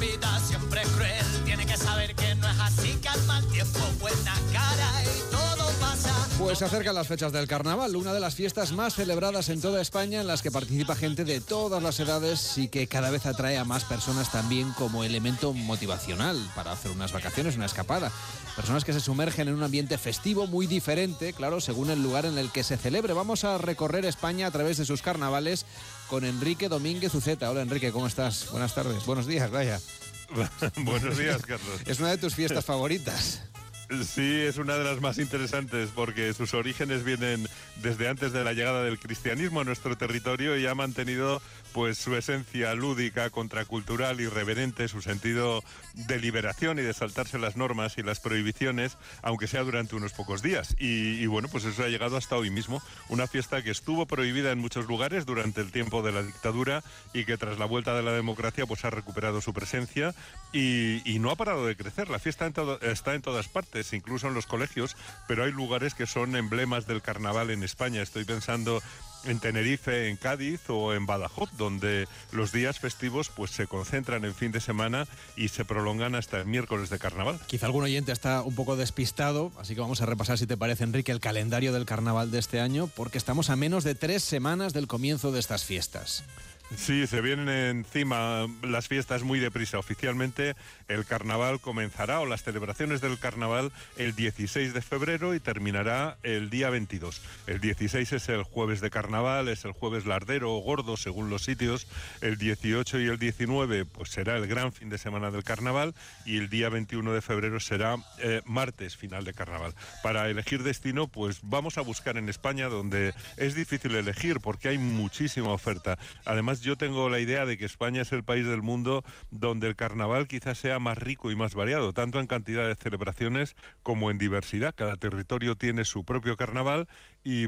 Vida siempre cruel, tiene que saber que no es así, tiempo buena cara y todo pasa. Pues se acercan las fechas del carnaval, una de las fiestas más celebradas en toda España en las que participa gente de todas las edades y que cada vez atrae a más personas también como elemento motivacional para hacer unas vacaciones, una escapada. Personas que se sumergen en un ambiente festivo muy diferente, claro, según el lugar en el que se celebre. Vamos a recorrer España a través de sus carnavales con Enrique Domínguez Uceta. Hola Enrique, ¿cómo estás? Buenas tardes, buenos días, vaya. Buenos días, Carlos. Es una de tus fiestas favoritas. Sí, es una de las más interesantes porque sus orígenes vienen desde antes de la llegada del cristianismo a nuestro territorio y ha mantenido pues su esencia lúdica, contracultural, irreverente, su sentido de liberación y de saltarse las normas y las prohibiciones, aunque sea durante unos pocos días. Y, y, bueno, pues eso ha llegado hasta hoy mismo. Una fiesta que estuvo prohibida en muchos lugares durante el tiempo de la dictadura y que tras la vuelta de la democracia pues ha recuperado su presencia y, y no ha parado de crecer. La fiesta en todo, está en todas partes, incluso en los colegios, pero hay lugares que son emblemas del carnaval en España. Estoy pensando en Tenerife, en Cádiz o en Badajoz, donde los días festivos pues se concentran en fin de semana y se prolongan hasta el miércoles de carnaval. Quizá algún oyente está un poco despistado, así que vamos a repasar, si te parece, Enrique, el calendario del carnaval de este año, porque estamos a menos de tres semanas del comienzo de estas fiestas. Sí, se vienen encima las fiestas muy deprisa. Oficialmente el carnaval comenzará o las celebraciones del carnaval el 16 de febrero y terminará el día 22. El 16 es el jueves de carnaval, es el jueves lardero o gordo según los sitios. El 18 y el 19 pues será el gran fin de semana del carnaval y el día 21 de febrero será eh, martes final de carnaval. Para elegir destino pues vamos a buscar en España donde es difícil elegir porque hay muchísima oferta. Además yo tengo la idea de que España es el país del mundo donde el carnaval quizás sea más rico y más variado, tanto en cantidad de celebraciones como en diversidad. Cada territorio tiene su propio carnaval y,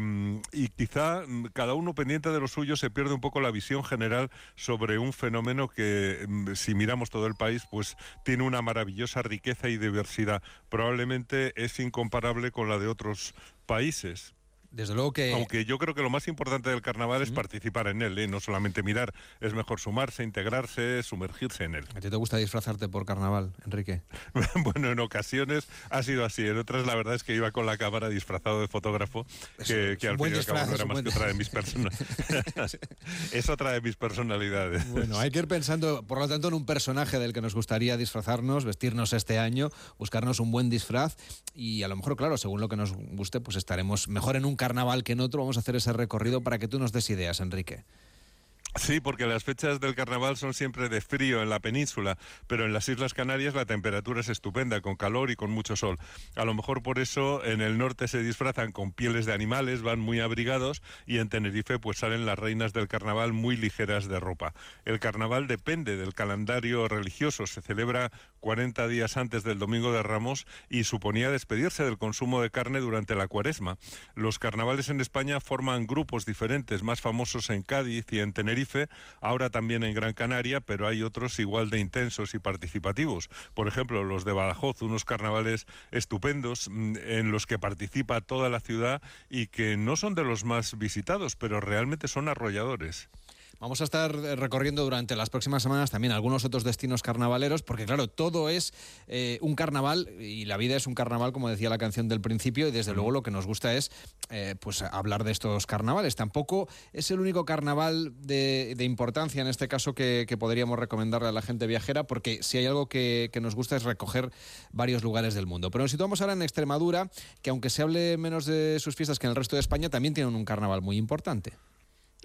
y, quizá cada uno pendiente de lo suyo se pierde un poco la visión general sobre un fenómeno que si miramos todo el país pues tiene una maravillosa riqueza y diversidad. Probablemente es incomparable con la de otros países. Desde luego que... Aunque yo creo que lo más importante del carnaval es participar en él, ¿eh? no solamente mirar, es mejor sumarse, integrarse, sumergirse en él. ¿A ti te gusta disfrazarte por carnaval, Enrique? bueno, en ocasiones ha sido así, en otras la verdad es que iba con la cámara disfrazado de fotógrafo, que, que al fin y al cabo no era más que otra de mis personalidades. es otra de mis personalidades. Bueno, hay que ir pensando, por lo tanto, en un personaje del que nos gustaría disfrazarnos, vestirnos este año, buscarnos un buen disfraz y a lo mejor, claro, según lo que nos guste, pues estaremos mejor en un carnaval que en otro. Vamos a hacer ese recorrido para que tú nos des ideas, Enrique. Sí, porque las fechas del carnaval son siempre de frío en la península, pero en las Islas Canarias la temperatura es estupenda, con calor y con mucho sol. A lo mejor por eso en el norte se disfrazan con pieles de animales, van muy abrigados y en Tenerife pues salen las reinas del carnaval muy ligeras de ropa. El carnaval depende del calendario religioso, se celebra 40 días antes del Domingo de Ramos y suponía despedirse del consumo de carne durante la cuaresma. Los carnavales en España forman grupos diferentes, más famosos en Cádiz y en Tenerife ahora también en Gran Canaria, pero hay otros igual de intensos y participativos. Por ejemplo, los de Badajoz, unos carnavales estupendos en los que participa toda la ciudad y que no son de los más visitados, pero realmente son arrolladores. Vamos a estar recorriendo durante las próximas semanas también algunos otros destinos carnavaleros, porque claro, todo es eh, un carnaval y la vida es un carnaval, como decía la canción del principio, y desde luego lo que nos gusta es eh, pues hablar de estos carnavales. Tampoco es el único carnaval de, de importancia en este caso que, que, podríamos recomendarle a la gente viajera, porque si hay algo que, que, nos gusta es recoger varios lugares del mundo. Pero nos situamos ahora en Extremadura, que aunque se hable menos de sus fiestas que en el resto de España, también tienen un carnaval muy importante.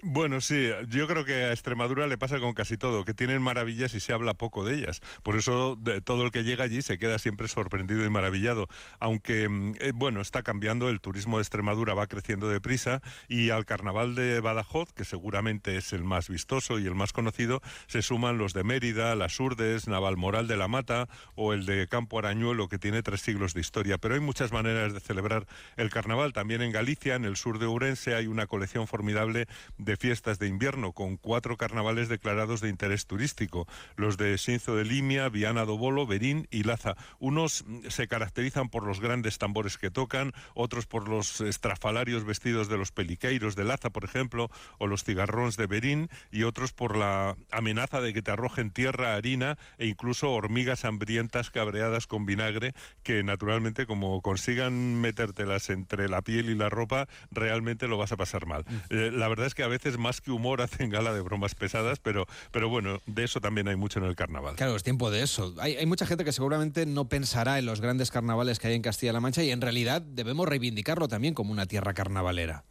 Bueno, sí, yo creo que a Extremadura le pasa con casi todo, que tienen maravillas y se habla poco de ellas. Por eso de, todo el que llega allí se queda siempre sorprendido y maravillado. Aunque, eh, bueno, está cambiando, el turismo de Extremadura va creciendo deprisa y al carnaval de Badajoz, que seguramente es el más vistoso y el más conocido, se suman los de Mérida, las Urdes, Navalmoral de la Mata o el de Campo Arañuelo, que tiene tres siglos de historia. Pero hay muchas maneras de celebrar el carnaval. También en Galicia, en el sur de Urense, hay una colección formidable de fiestas de invierno, con cuatro carnavales declarados de interés turístico, los de Sinzo de Limia, Viana do Bolo, Berín y Laza. Unos se caracterizan por los grandes tambores que tocan, otros por los estrafalarios vestidos de los peliqueiros de Laza, por ejemplo, o los cigarrones de Berín, y otros por la amenaza de que te arrojen tierra, harina e incluso hormigas hambrientas cabreadas con vinagre, que naturalmente como consigan metértelas entre la piel y la ropa, realmente lo vas a pasar mal. Eh, la verdad es que a veces más que humor hacen gala de bromas pesadas, pero, pero bueno, de eso también hay mucho en el carnaval. Claro, es tiempo de eso. Hay, hay mucha gente que seguramente no pensará en los grandes carnavales que hay en Castilla-La Mancha y en realidad debemos reivindicarlo también como una tierra carnavalera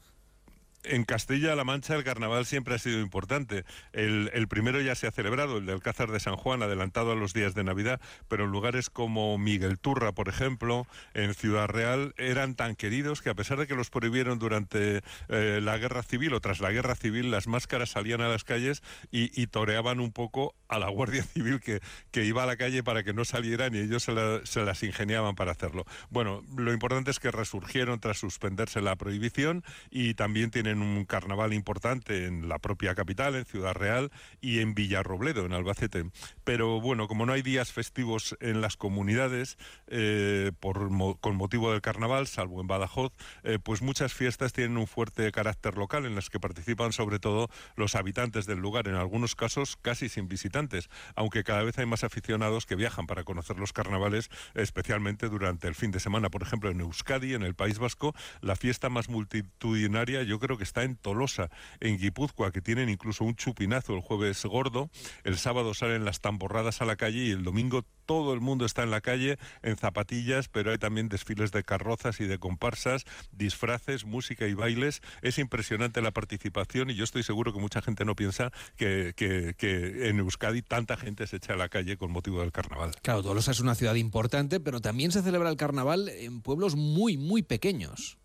en Castilla-La Mancha el carnaval siempre ha sido importante. El, primero ya se ha celebrado, el del Alcázar de San Juan, adelantado a los días de Navidad, pero en lugares como Miguel Turra, por ejemplo, en Ciudad Real, eran tan queridos que a pesar de que los prohibieron durante eh, la guerra civil o tras la guerra civil, las máscaras salían a las calles y, toreaban un poco a la Guardia Civil que, que, iba a la calle para que no salieran y ellos se, se las ingeniaban para hacerlo. Bueno, lo importante es que resurgieron tras suspenderse la prohibición y también tienen un carnaval importante en la propia capital, en Ciudad Real y en Villarrobledo, en Albacete. Pero bueno, como no hay días festivos en las comunidades eh, por, con motivo del carnaval, salvo en Badajoz, eh, pues muchas fiestas tienen un fuerte carácter local en las que participan sobre todo los habitantes del lugar, en algunos casos casi sin visitantes, aunque cada vez hay más aficionados que viajan para conocer los carnavales, especialmente durante el fin de semana. Por ejemplo, en Euskadi, en el País Vasco, la fiesta más multitudinaria yo creo que está en Tolosa, en Guipúzcoa, que tienen incluso un chupinazo el jueves gordo. El sábado salen las tamborradas a la calle y el domingo todo el mundo está en la calle en zapatillas, pero hay también desfiles de carrozas y de comparsas, disfraces, música y bailes. Es impresionante la participación y yo estoy seguro que mucha gente no piensa que, que en Euskadi tanta gente se echa a la calle con motivo del carnaval. Claro, Tolosa es una ciudad importante, pero también se celebra el carnaval en pueblos muy, muy pequeños.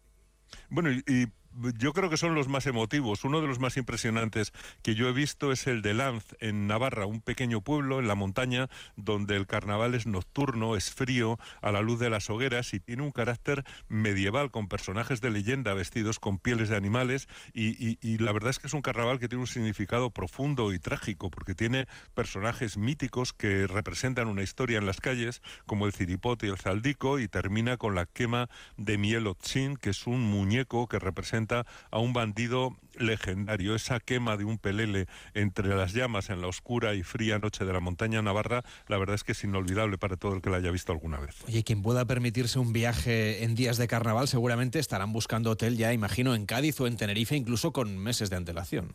Bueno, y yo creo que son los más emotivos. Uno de los más impresionantes que yo he visto es el de Lanz, en Navarra, un pequeño pueblo en la montaña donde el carnaval es nocturno, es frío, a la luz de las hogueras y tiene un carácter medieval con personajes de leyenda vestidos con pieles de animales y, la verdad es que es un carnaval que tiene un significado profundo y trágico porque tiene personajes míticos que representan una historia en las calles como el ciripote y el zaldico y termina con la quema de Mielotzin, que es un muñeco que representa a un bandido legendario. Esa quema de un pelele entre las llamas en la oscura y fría noche de la montaña navarra, la verdad es que es inolvidable para todo el que la haya visto alguna vez. Oye, quien pueda permitirse un viaje en días de carnaval seguramente estarán buscando hotel ya, imagino, en Cádiz o en Tenerife, incluso con meses de antelación.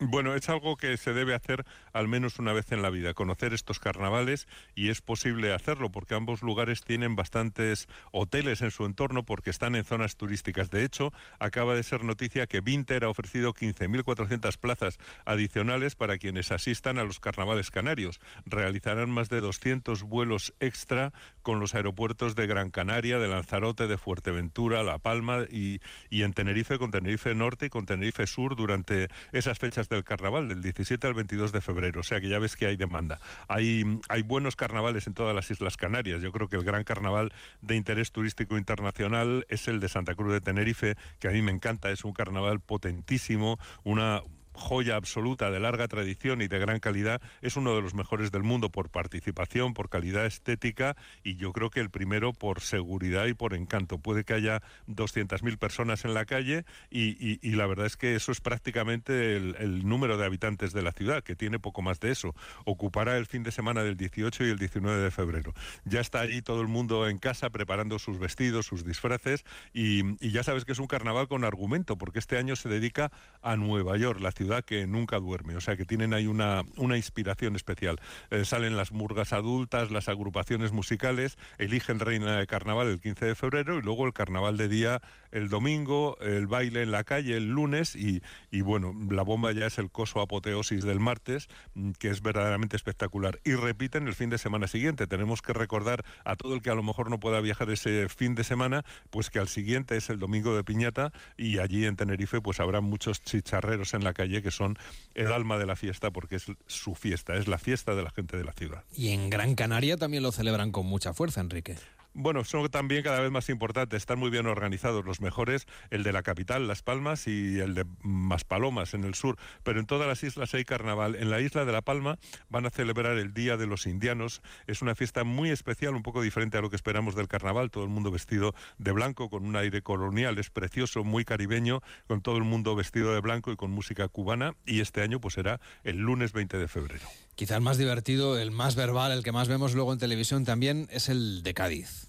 Bueno, es algo que se debe hacer al menos una vez en la vida, conocer estos carnavales y es posible hacerlo porque ambos lugares tienen bastantes hoteles en su entorno porque están en zonas turísticas. De hecho, acaba de ser noticia que Vinter ha ofrecido 15.400 plazas adicionales para quienes asistan a los carnavales canarios. Realizarán más de 200 vuelos extra con los aeropuertos de Gran Canaria, de Lanzarote, de Fuerteventura, La Palma y, y en Tenerife con Tenerife Norte y con Tenerife Sur durante esas fechas del carnaval, del 17 al 22 de febrero. O sea que ya ves que hay demanda. Hay, hay buenos carnavales en todas las Islas Canarias. Yo creo que el gran carnaval de interés turístico internacional es el de Santa Cruz de Tenerife, que a mí me encanta. Es un carnaval potentísimo, una joya absoluta de larga tradición y de gran calidad, es uno de los mejores del mundo por participación, por calidad estética y yo creo que el primero por seguridad y por encanto. Puede que haya 200.000 personas en la calle y, la verdad es que eso es prácticamente el, número de habitantes de la ciudad, que tiene poco más de eso. Ocupará el fin de semana del 18 y el 19 de febrero. Ya está allí todo el mundo en casa preparando sus vestidos, sus disfraces y, y ya sabes que es un carnaval con argumento, porque este año se dedica a Nueva York, la ciudad que nunca duerme, o sea que tienen ahí una, una inspiración especial. Eh, salen las murgas adultas, las agrupaciones musicales, eligen reina de carnaval el 15 de febrero y luego el carnaval de día el domingo, el baile en la calle el lunes y, y bueno, la bomba ya es el coso apoteosis del martes, mm, que es verdaderamente espectacular. Y repiten el fin de semana siguiente. Tenemos que recordar a todo el que a lo mejor no pueda viajar ese fin de semana, pues que al siguiente es el domingo de piñata y allí en Tenerife pues habrá muchos chicharreros en la calle que son el alma de la fiesta porque es su fiesta, es la fiesta de la gente de la ciudad. Y en Gran Canaria también lo celebran con mucha fuerza, Enrique. Bueno, son también cada vez más importantes, están muy bien organizados los mejores, el de la capital, Las Palmas, y el de Maspalomas en el sur, pero en todas las islas hay carnaval. En la isla de La Palma van a celebrar el Día de los Indianos, es una fiesta muy especial, un poco diferente a lo que esperamos del carnaval, todo el mundo vestido de blanco, con un aire colonial, es precioso, muy caribeño, con todo el mundo vestido de blanco y con música cubana, y este año pues será el lunes 20 de febrero. Quizá el más divertido, el más verbal, el que más vemos luego en televisión también es el de Cádiz.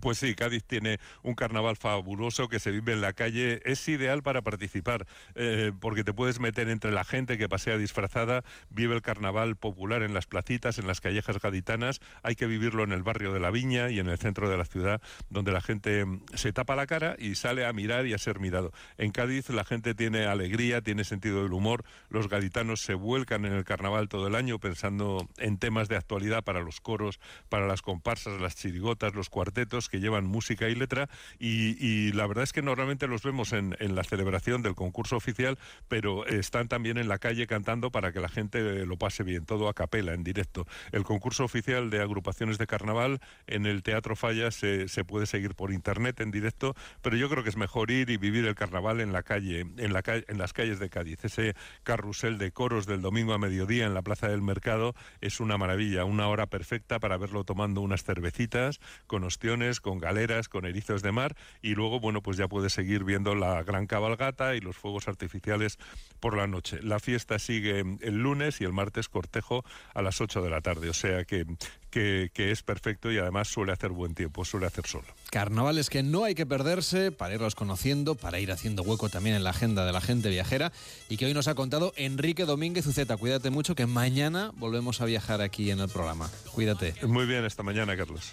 Pues sí, Cádiz tiene un carnaval fabuloso que se vive en la calle. Es ideal para participar eh, porque te puedes meter entre la gente que pasea disfrazada, vive el carnaval popular en las placitas, en las callejas gaditanas. Hay que vivirlo en el barrio de la Viña y en el centro de la ciudad, donde la gente mm, se tapa la cara y sale a mirar y a ser mirado. En Cádiz la gente tiene alegría, tiene sentido del humor. Los gaditanos se vuelcan en el carnaval todo el año pensando en temas de actualidad para los coros, para las comparsas, las chirigotas, los cuartetos que llevan música y letra y, la verdad es que normalmente los vemos en, la celebración del concurso oficial, pero están también en la calle cantando para que la gente lo pase bien, todo a capela, en directo. El concurso oficial de agrupaciones de carnaval en el Teatro Falla se, puede seguir por internet en directo, pero yo creo que es mejor ir y vivir el carnaval en la calle, en, la en las calles de Cádiz. Ese carrusel de coros del domingo a mediodía en la Plaza del Mercado es una maravilla, una hora perfecta para verlo tomando unas cervecitas con ostiones con galeras, con erizos de mar y luego, bueno, pues ya puedes seguir viendo la gran cabalgata y los fuegos artificiales por la noche. La fiesta sigue el lunes y el martes cortejo a las 8 de la tarde, o sea que, que, es perfecto y además suele hacer buen tiempo, suele hacer sol. Carnavales que no hay que perderse para irlos conociendo, para ir haciendo hueco también en la agenda de la gente viajera y que hoy nos ha contado Enrique Domínguez Uceta. Cuídate mucho que mañana volvemos a viajar aquí en el programa. Cuídate. Muy bien, esta mañana, Carlos.